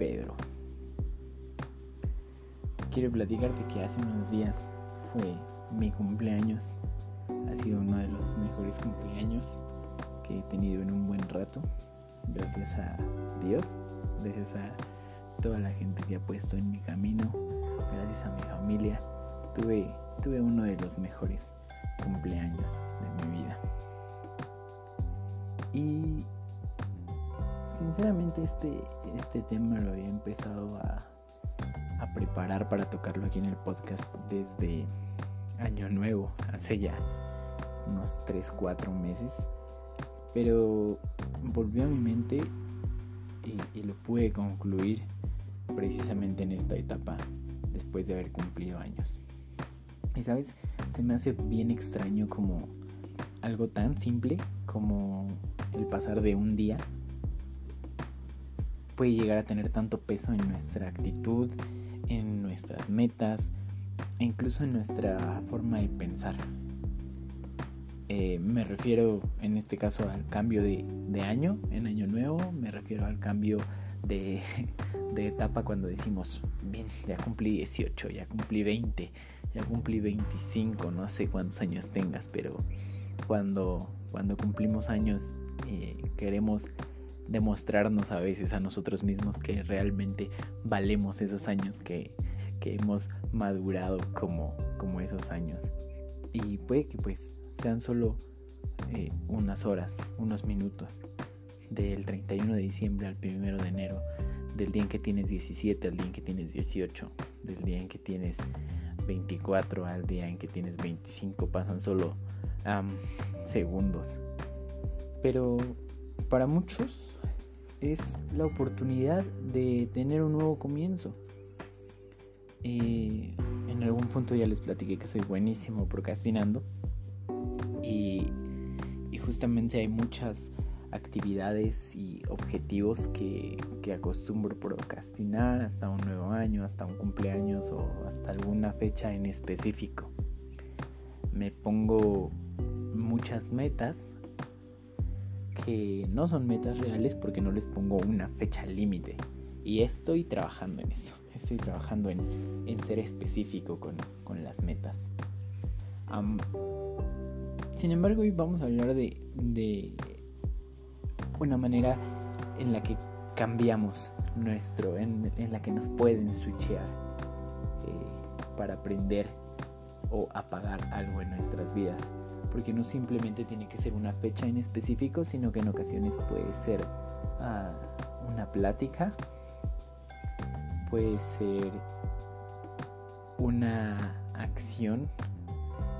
Pedro. Quiero platicarte que hace unos días fue mi cumpleaños. Ha sido uno de los mejores cumpleaños que he tenido en un buen rato. Gracias a Dios, gracias a toda la gente que ha puesto en mi camino, gracias a mi familia. Tuve, tuve uno de los mejores cumpleaños de mi vida. Y sinceramente este, este tema lo había empezado a, a preparar para tocarlo aquí en el podcast desde año nuevo, hace ya unos 3, 4 meses. Pero volvió a mi mente y, y, lo pude concluir precisamente en esta etapa después de haber cumplido años. Y sabes, se me hace bien extraño como algo tan simple como el pasar de un día puede llegar a tener tanto peso en nuestra actitud, en nuestras metas e incluso en nuestra forma de pensar. Eh, me refiero en este caso al cambio de, de, año, en año nuevo, me refiero al cambio de, de, etapa cuando decimos, bien, ya cumplí 18, ya cumplí 20, ya cumplí 25, no sé cuántos años tengas, pero cuando, cuando cumplimos años eh, queremos demostrarnos a veces a nosotros mismos que realmente valemos esos años que, que hemos madurado como, como esos años. Y puede que pues sean solo eh, unas horas, unos minutos, del 31 de diciembre al 1 de enero, del día en que tienes 17 al día en que tienes 18, del día en que tienes 24 al día en que tienes 25, pasan solo segundos. Pero para muchos es la oportunidad de tener un nuevo comienzo. Eh, en algún punto ya les platiqué que soy buenísimo procrastinando y, y justamente hay muchas actividades y objetivos que, que, acostumbro procrastinar hasta un nuevo año, hasta un cumpleaños o hasta alguna fecha en específico. Me pongo muchas metas que no son metas reales porque no les pongo una fecha límite. Y estoy trabajando en eso. Estoy trabajando en, en ser específico con, con las metas. Um, sin embargo, hoy vamos a hablar de, de una manera en la que cambiamos nuestro, en, en la que nos pueden switchear eh, para aprender o apagar algo en nuestras vidas porque no simplemente tiene que ser una fecha en específico, sino que en ocasiones puede ser uh, una plática, puede ser una acción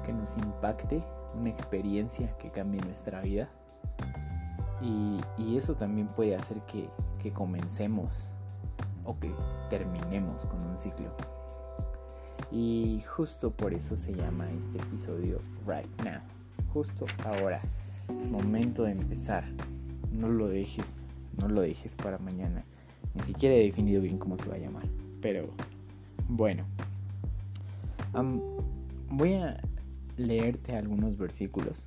que nos impacte, una experiencia que cambie nuestra vida. Y, y eso también puede hacer que, que comencemos o que terminemos con un ciclo. Y justo por eso se llama este episodio Right Now justo ahora. Momento de empezar. No lo dejes, no lo dejes para mañana. Ni siquiera he definido bien cómo se va a llamar. Pero bueno. Voy a leerte algunos versículos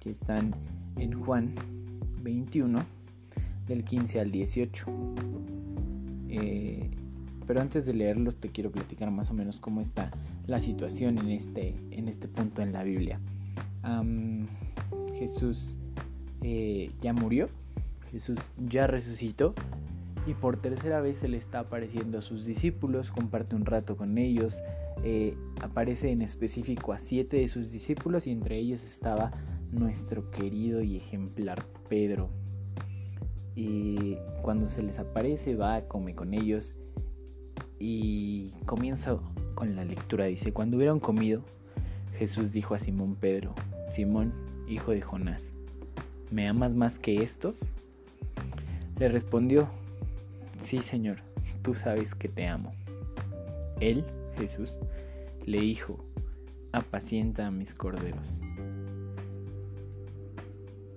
que están en Juan 21 del 15 al 18. Eh, pero antes de leerlos te quiero platicar más o menos cómo está la situación en este, en este punto en la Biblia. Jesús eh, ya murió, Jesús ya resucitó y por tercera vez se le está apareciendo a sus discípulos, comparte un rato con ellos, eh, aparece en específico a siete de sus discípulos y entre ellos estaba nuestro querido y ejemplar Pedro. Y cuando se les aparece va, come con ellos y comienza con la lectura. Dice, cuando hubieron comido, Jesús dijo a Simón Pedro, Simón, hijo de Jonás, ¿me amas más que estos? Le respondió, sí Señor, tú sabes que te amo. Él, Jesús, le dijo, apacienta a mis corderos.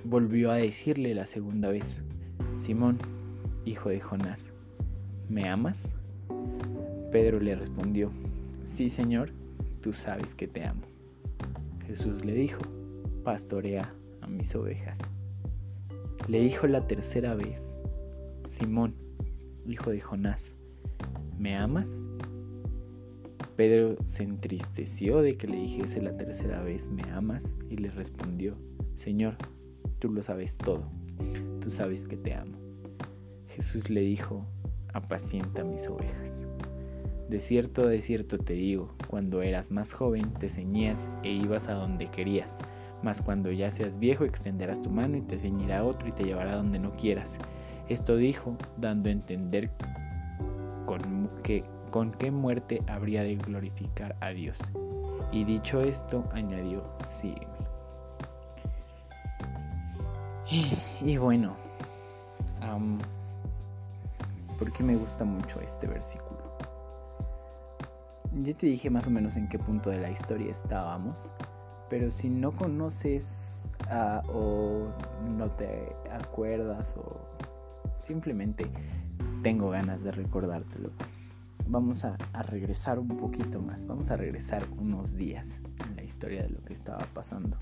Volvió a decirle la segunda vez, Simón, hijo de Jonás, ¿me amas? Pedro le respondió, sí Señor, tú sabes que te amo. Jesús le dijo, pastorea a mis ovejas. Le dijo la tercera vez, Simón, hijo de Jonás, ¿me amas? Pedro se entristeció de que le dijese la tercera vez, ¿me amas? Y le respondió, Señor, tú lo sabes todo, tú sabes que te amo. Jesús le dijo, apacienta mis ovejas. De cierto, de cierto te digo, cuando eras más joven te ceñías e ibas a donde querías, mas cuando ya seas viejo extenderás tu mano y te ceñirá otro y te llevará donde no quieras. Esto dijo, dando a entender con, que, con qué muerte habría de glorificar a Dios. Y dicho esto, añadió, sígueme. Y, bueno, porque me gusta mucho este versículo. Ya te dije más o menos en qué punto de la historia estábamos, pero si no conoces o no te acuerdas o simplemente tengo ganas de recordártelo, vamos a, regresar un poquito más, vamos a regresar unos días en la historia de lo que estaba pasando.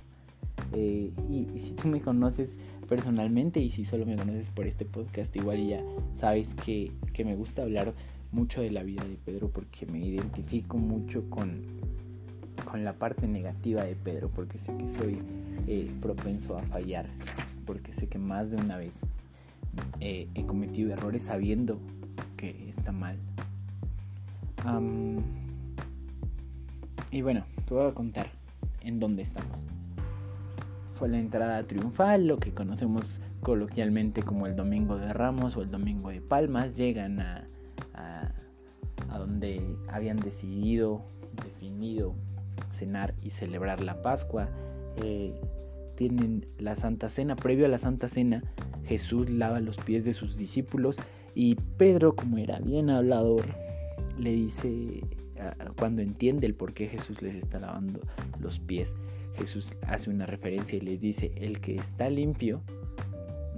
Eh, y, si tú me conoces personalmente y si solo me conoces por este podcast, igual ya sabes que, que me gusta hablar mucho de la vida de Pedro porque me identifico mucho con, con la parte negativa de Pedro, porque sé que soy eh, propenso a fallar, porque sé que más de una vez eh, he cometido errores sabiendo que está mal. y bueno, te voy a contar en dónde estamos. Fue la entrada triunfal, lo que conocemos coloquialmente como el Domingo de Ramos o el Domingo de Palmas. Llegan a, a, donde habían decidido, definido cenar y celebrar la Pascua. Eh, tienen la Santa Cena. Previo a la Santa Cena, Jesús lava los pies de sus discípulos y Pedro, como era bien hablador, le dice, cuando entiende el por qué Jesús les está lavando los pies, Jesús hace una referencia y les dice, el que está limpio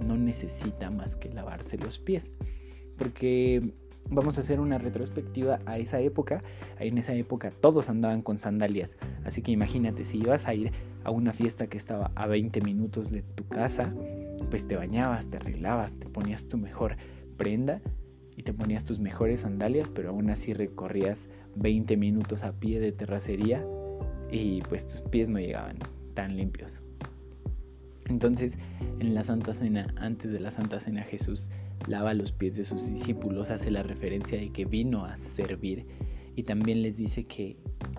no necesita más que lavarse los pies. Porque vamos a hacer una retrospectiva a esa época. En esa época todos andaban con sandalias. Así que imagínate, si ibas a ir a una fiesta que estaba a 20 minutos de tu casa, pues te bañabas, te arreglabas, te ponías tu mejor prenda y te ponías tus mejores sandalias, pero aún así recorrías 20 minutos a pie de terracería y pues tus pies no llegaban tan limpios. Entonces, en la Santa Cena, antes de la Santa Cena, Jesús lava los pies de sus discípulos, hace la referencia de que vino a servir y también les dice que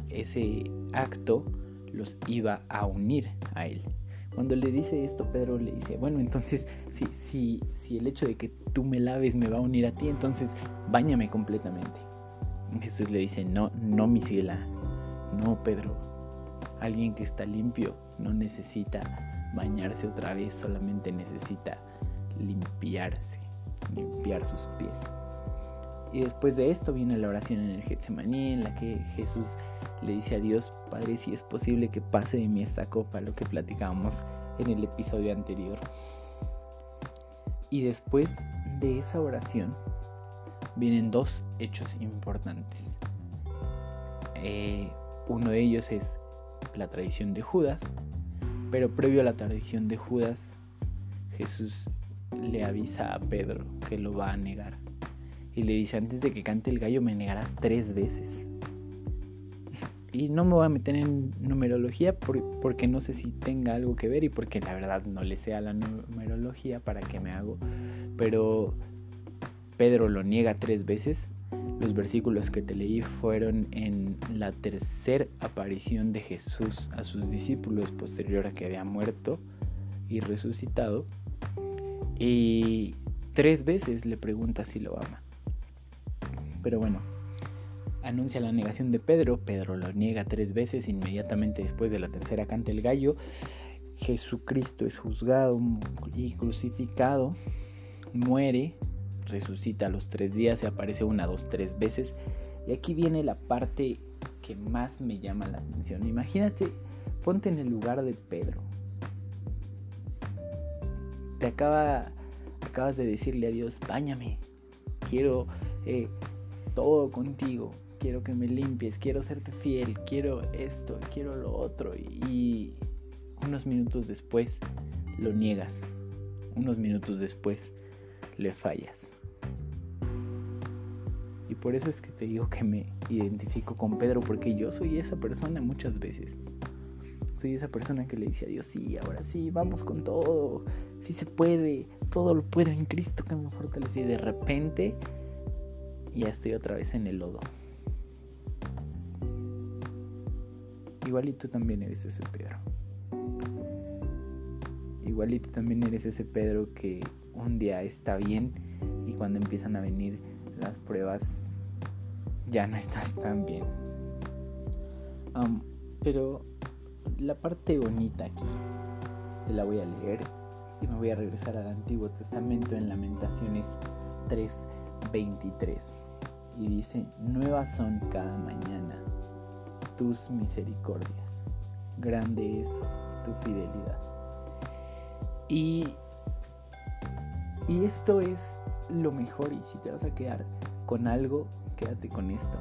ese acto los iba a unir a él. Cuando le dice esto, Pedro le dice, bueno, entonces, si, si, si el hecho de que tú me laves me va a unir a ti, entonces bañame completamente. Jesús le dice, no, no, mi no, Pedro. Alguien que está limpio no necesita bañarse otra vez, solamente necesita limpiarse limpiar sus pies. Y después de esto viene la oración en el Getsemaní, en la que Jesús le dice a Dios, Padre, si es posible que pase de mí esta copa, lo que platicábamos en el episodio anterior. Y después de esa oración vienen dos hechos importantes. Eh, uno de ellos es la tradición de Judas, pero previo a la tradición de Judas, Jesús le avisa a Pedro que lo va a negar. Y le dice, antes de que cante el gallo me negarás tres veces. Y no me voy a meter en numerología porque no sé si tenga algo que ver y porque la verdad no le sea la numerología para qué me hago. Pero Pedro lo niega tres veces. Los versículos que te leí fueron en la tercera aparición de Jesús a sus discípulos posterior a que había muerto y resucitado. Y tres veces le pregunta si lo ama. Pero bueno, anuncia la negación de Pedro. Pedro lo niega tres veces. Inmediatamente después de la tercera canta el gallo. Jesucristo es juzgado y crucificado. Muere. Resucita a los tres días. Se aparece una, dos, tres veces. Y aquí viene la parte que más me llama la atención. Imagínate, ponte en el lugar de Pedro te acaba, acabas de decirle a Dios, báñame, quiero, eh, todo contigo, quiero que me limpies, quiero serte fiel, quiero esto, quiero lo otro. Y unos minutos después lo niegas, unos minutos después le fallas. Y por eso es que te digo que me identifico con Pedro, porque yo soy esa persona muchas veces. Soy esa persona que le dice a Dios, sí, ahora sí, vamos con todo, sí se puede, todo lo puedo en Cristo que me fortalece. Y de repente ya estoy otra vez en el lodo. Igual y tú también eres ese Pedro. Igual y tú también eres ese Pedro que un día está bien y cuando empiezan a venir las pruebas ya no estás tan bien. pero la parte bonita aquí te la voy a leer y me voy a regresar al Antiguo Testamento en Lamentaciones 3:23 y dice, nuevas son cada mañana tus misericordias, grande es tu fidelidad. Y, y esto es lo mejor y si te vas a quedar con algo, quédate con esto.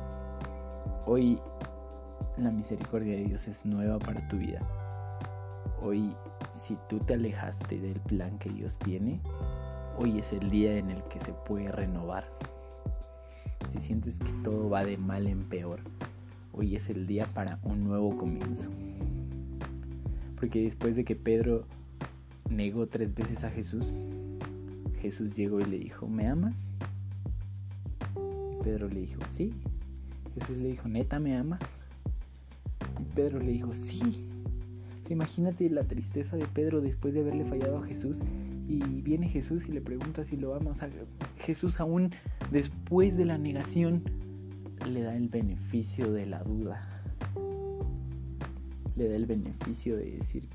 Hoy la misericordia de Dios es nueva para tu vida. Hoy si tú te alejaste del plan que Dios tiene, hoy es el día en el que se puede renovar. Si sientes que todo va de mal en peor, hoy es el día para un nuevo comienzo. Porque después de que Pedro negó tres veces a Jesús, Jesús llegó y le dijo, ¿me amas? Y Pedro le dijo, sí. Jesús le dijo, ¿neta me amas? Y Pedro le dijo, sí. imagínate la tristeza de Pedro después de haberle fallado a Jesús y viene Jesús y le pregunta si lo amas. Jesús aún después de la negación le da el beneficio de la duda. Le da el beneficio de decir,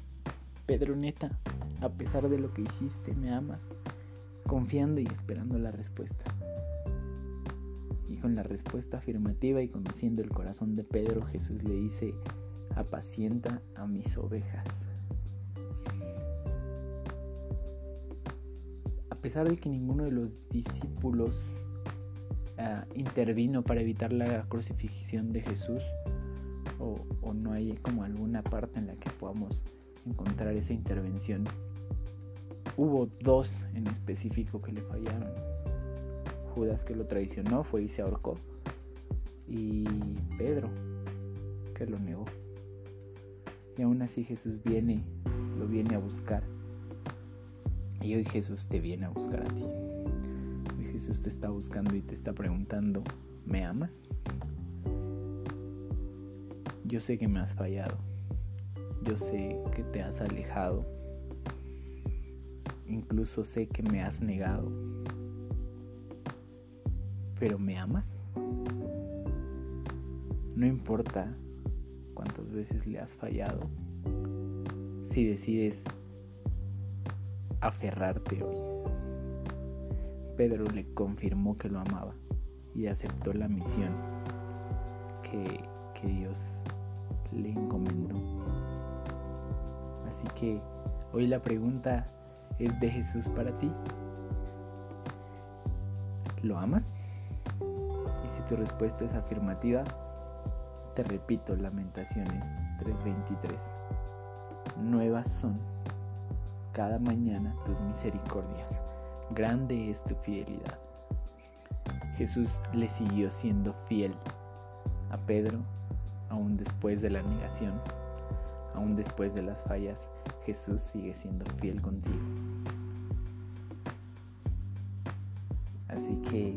Pedro neta, a pesar de lo que hiciste, me amas, confiando y esperando la respuesta. Y con la respuesta afirmativa y conociendo el corazón de Pedro, Jesús le dice, apacienta a mis ovejas. Pesar de que ninguno de los discípulos uh, intervino para evitar la crucifixión de Jesús, o, o no hay como alguna parte en la que podamos encontrar esa intervención, hubo dos en específico que le fallaron. Judas que lo traicionó fue y se ahorcó. Y Pedro que lo negó. Y aún así Jesús viene, lo viene a buscar. Y hoy Jesús te viene a buscar a ti. Hoy Jesús te está buscando y te está preguntando, ¿me amas? Yo sé que me has fallado. Yo sé que te has alejado. Incluso sé que me has negado. Pero ¿me amas? No importa cuántas veces le has fallado. Si decides aferrarte hoy. Pedro le confirmó que lo amaba y aceptó la misión que, que Dios le encomendó. Así que hoy la pregunta es de Jesús para ti. ¿Lo amas? Y si tu respuesta es afirmativa, te repito Lamentaciones 3:23. Nuevas son cada mañana tus misericordias. Grande es tu fidelidad. Jesús le siguió siendo fiel a Pedro aún después de la negación aún después de las fallas, Jesús sigue siendo fiel contigo. Así que,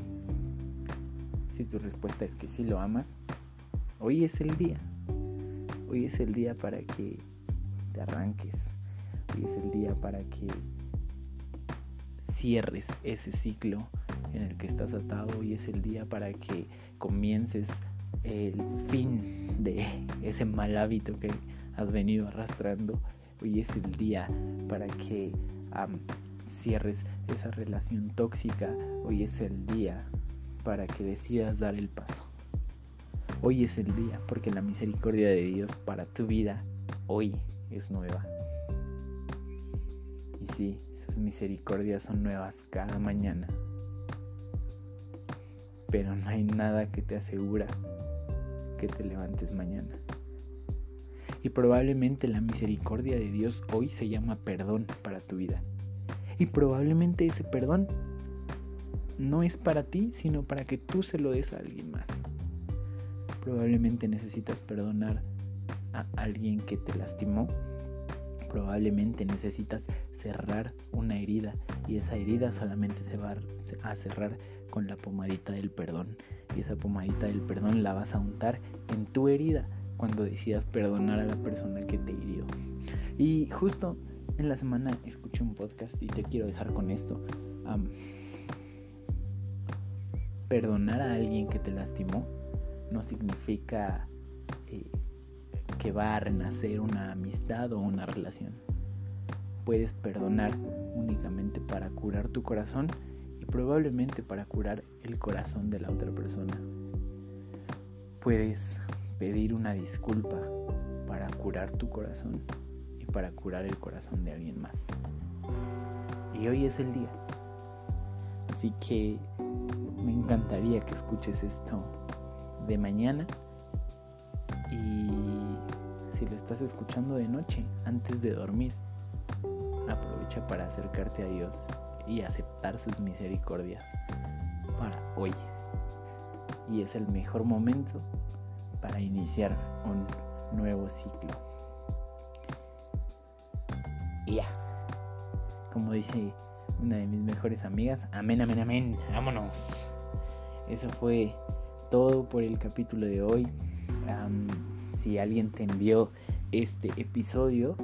si tu respuesta es que sí lo amas, hoy es el día. Hoy es el día para que te arranques. Hoy es el día para que cierres ese ciclo en el que estás atado. Hoy es el día para que comiences el fin de ese mal hábito que has venido arrastrando. Hoy es el día para que cierres esa relación tóxica. Hoy es el día para que decidas dar el paso. Hoy es el día porque la misericordia de Dios para tu vida hoy es nueva. Sí, sus misericordias son nuevas cada mañana. pero no hay nada que te asegura que te levantes mañana. Y probablemente la misericordia de Dios hoy se llama perdón para tu vida. Y probablemente ese perdón no es para ti, sino para que tú se lo des a alguien más. Probablemente necesitas perdonar a alguien que te lastimó. Probablemente necesitas cerrar una herida y esa herida solamente se va a cerrar con la pomadita del perdón. Y esa pomadita del perdón la vas a untar en tu herida cuando decidas perdonar a la persona que te hirió. Y justo en la semana escuché un podcast y te quiero dejar con esto. perdonar a alguien que te lastimó no significa eh, que va a renacer una amistad o una relación. Puedes perdonar únicamente para curar tu corazón y probablemente para curar el corazón de la otra persona. Puedes pedir una disculpa para curar tu corazón y para curar el corazón de alguien más. Y hoy es el día. Así que me encantaría que escuches esto de mañana y si lo estás escuchando de noche antes de dormir, aprovecha para acercarte a Dios y aceptar sus misericordias para hoy. Y es el mejor momento para iniciar un nuevo ciclo. Y ya, como dice una de mis mejores amigas, amén, amén, amén, vámonos. Eso fue todo por el capítulo de hoy. si alguien te envió este episodio,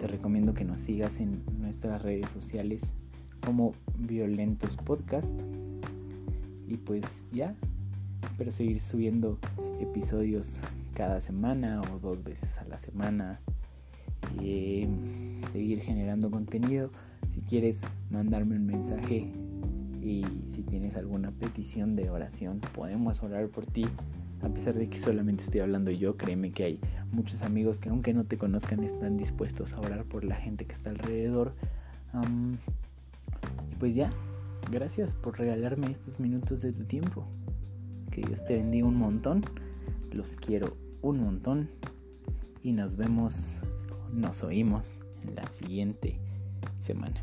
te recomiendo que nos sigas en nuestras redes sociales como Violentos Podcast. Y pues ya, espero seguir subiendo episodios cada semana o dos veces a la semana. y seguir generando contenido. Si quieres mandarme un mensaje y si tienes alguna petición de oración, podemos orar por ti. A pesar de que solamente estoy hablando yo, créeme que hay muchos amigos que aunque no te conozcan están dispuestos a orar por la gente que está alrededor. pues ya, gracias por regalarme estos minutos de tu tiempo. Que Dios te bendiga un montón. Los quiero un montón. Y nos vemos, nos oímos en la siguiente semana.